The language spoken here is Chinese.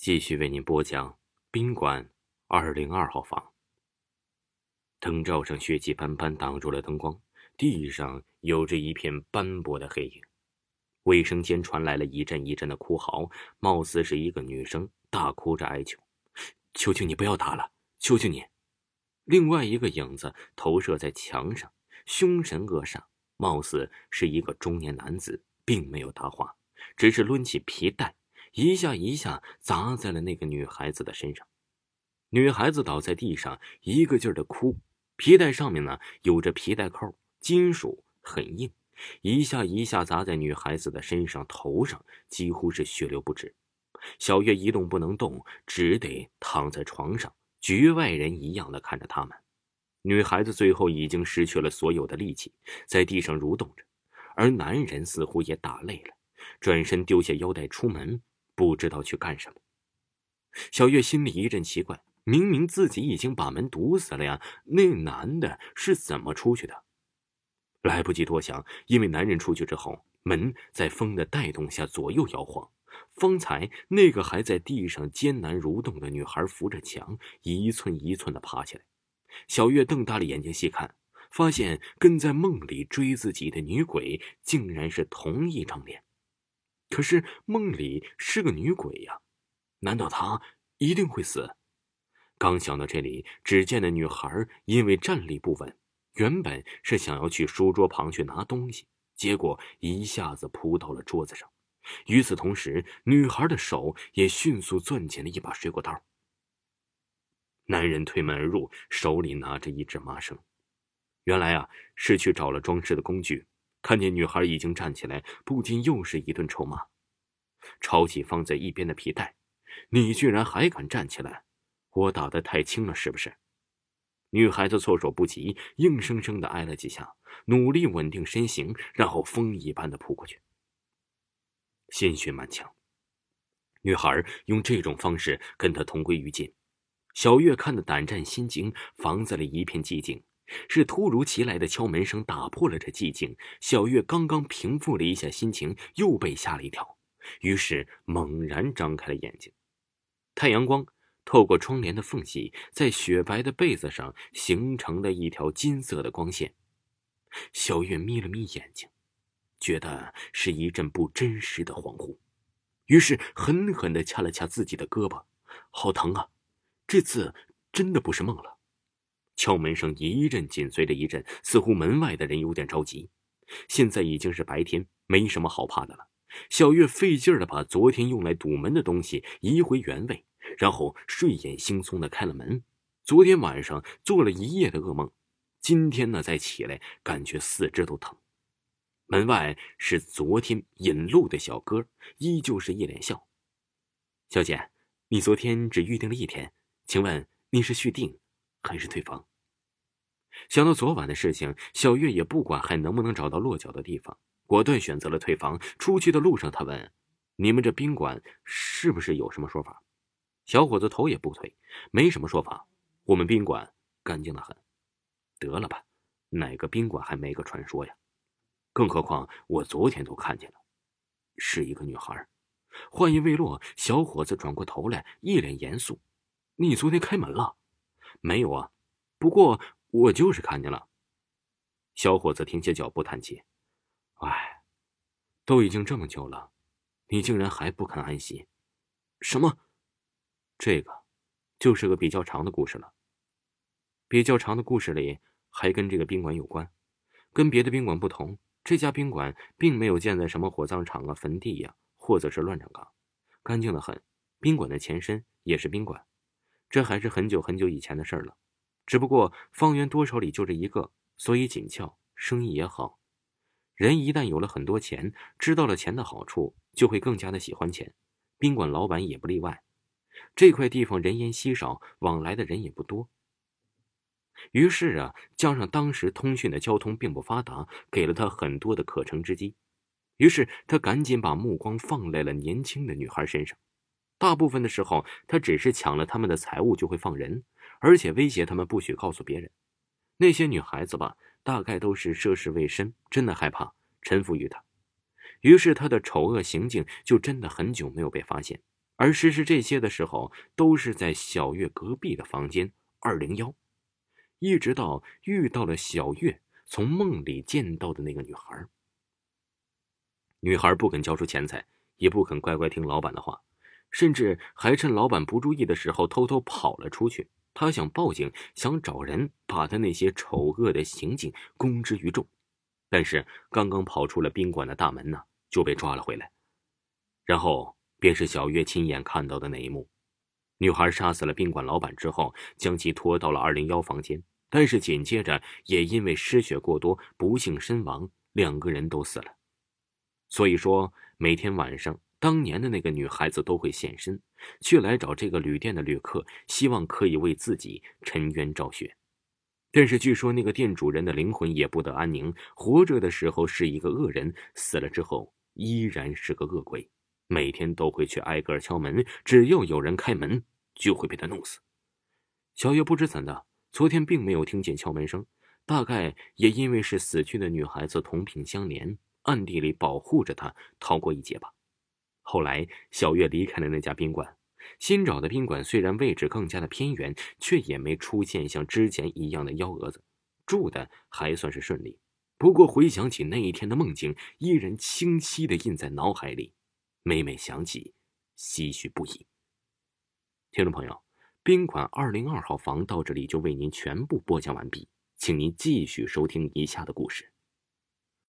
继续为您播讲宾馆二零二号房。灯罩上血迹斑斑，挡住了灯光，地上有着一片斑驳的黑影。卫生间传来了一阵一阵的哭嚎，貌似是一个女生大哭着哀求：“求求你不要打了，求求你！”另外一个影子投射在墙上，凶神恶煞，貌似是一个中年男子，并没有答话，只是抡起皮带。一下一下砸在了那个女孩子的身上，女孩子倒在地上，一个劲儿的哭。皮带上面呢有着皮带扣，金属很硬，一下一下砸在女孩子的身上、头上，几乎是血流不止。小月一动不能动，只得躺在床上，局外人一样的看着他们。女孩子最后已经失去了所有的力气，在地上蠕动着，而男人似乎也打累了，转身丢下腰带出门。不知道去干什么。小月心里一阵奇怪，明明自己已经把门堵死了呀，那男的是怎么出去的？来不及多想，因为男人出去之后，门在风的带动下左右摇晃。方才那个还在地上艰难蠕动的女孩扶着墙，一寸一寸的爬起来。小月瞪大了眼睛细看，发现跟在梦里追自己的女鬼竟然是同一张脸。可是梦里是个女鬼呀，难道她一定会死？刚想到这里，只见那女孩因为站立不稳，原本是想要去书桌旁去拿东西，结果一下子扑到了桌子上。与此同时，女孩的手也迅速攥紧了一把水果刀。男人推门而入，手里拿着一只麻绳，原来啊是去找了装饰的工具。看见女孩已经站起来，不禁又是一顿臭骂，抄起放在一边的皮带：“你居然还敢站起来！我打的太轻了，是不是？”女孩子措手不及，硬生生的挨了几下，努力稳定身形，然后风一般的扑过去，鲜血满墙。女孩用这种方式跟他同归于尽。小月看得胆战心惊，房子里一片寂静。是突如其来的敲门声打破了这寂静。小月刚刚平复了一下心情，又被吓了一跳，于是猛然张开了眼睛。太阳光透过窗帘的缝隙，在雪白的被子上形成了一条金色的光线。小月眯了眯眼睛，觉得是一阵不真实的恍惚，于是狠狠地掐了掐自己的胳膊，好疼啊！这次真的不是梦了。敲门声一阵紧随着一阵，似乎门外的人有点着急。现在已经是白天，没什么好怕的了。小月费劲儿的把昨天用来堵门的东西移回原位，然后睡眼惺忪的开了门。昨天晚上做了一夜的噩梦，今天呢再起来，感觉四肢都疼。门外是昨天引路的小哥，依旧是一脸笑。小姐，你昨天只预定了一天，请问你是续订还是退房？想到昨晚的事情，小月也不管还能不能找到落脚的地方，果断选择了退房。出去的路上，他问：“你们这宾馆是不是有什么说法？”小伙子头也不推：“没什么说法，我们宾馆干净的很。”得了吧，哪个宾馆还没个传说呀？更何况我昨天都看见了，是一个女孩。话音未落，小伙子转过头来，一脸严肃：“你昨天开门了？”“没有啊，不过……”我就是看见了。小伙子停下脚步，叹气：“哎，都已经这么久了，你竟然还不肯安息？什么？这个，就是个比较长的故事了。比较长的故事里还跟这个宾馆有关。跟别的宾馆不同，这家宾馆并没有建在什么火葬场啊、坟地呀，或者是乱葬岗，干净的很。宾馆的前身也是宾馆，这还是很久很久以前的事了。”只不过方圆多少里就这一个，所以紧俏，生意也好。人一旦有了很多钱，知道了钱的好处，就会更加的喜欢钱。宾馆老板也不例外。这块地方人烟稀少，往来的人也不多。于是啊，加上当时通讯的交通并不发达，给了他很多的可乘之机。于是他赶紧把目光放在了年轻的女孩身上。大部分的时候，他只是抢了他们的财物就会放人。而且威胁他们不许告诉别人，那些女孩子吧，大概都是涉世未深，真的害怕臣服于他。于是他的丑恶行径就真的很久没有被发现，而实施这些的时候，都是在小月隔壁的房间二零幺，一直到遇到了小月从梦里见到的那个女孩。女孩不肯交出钱财，也不肯乖乖听老板的话，甚至还趁老板不注意的时候偷偷跑了出去。他想报警，想找人把他那些丑恶的行径公之于众，但是刚刚跑出了宾馆的大门呢，就被抓了回来，然后。便是小月亲眼看到的那一幕：女孩杀死了宾馆老板之后，将其拖到了二零幺房间，但是紧接着也因为失血过多不幸身亡，两个人都死了。所以说，每天晚上，当年的那个女孩子都会现身，去来找这个旅店的旅客，希望可以为自己沉冤昭雪。但是据说那个店主人的灵魂也不得安宁，活着的时候是一个恶人，死了之后依然是个恶鬼。每天都会去挨个敲门，只要有人开门，就会被他弄死。小月不知怎的，昨天并没有听见敲门声，大概也因为是死去的女孩子同病相怜，暗地里保护着她逃过一劫吧。后来，小月离开了那家宾馆，新找的宾馆虽然位置更加的偏远，却也没出现像之前一样的幺蛾子，住的还算是顺利。不过回想起那一天的梦境，依然清晰的印在脑海里。每每想起，唏嘘不已。听众朋友，宾馆二零二号房到这里就为您全部播讲完毕，请您继续收听以下的故事。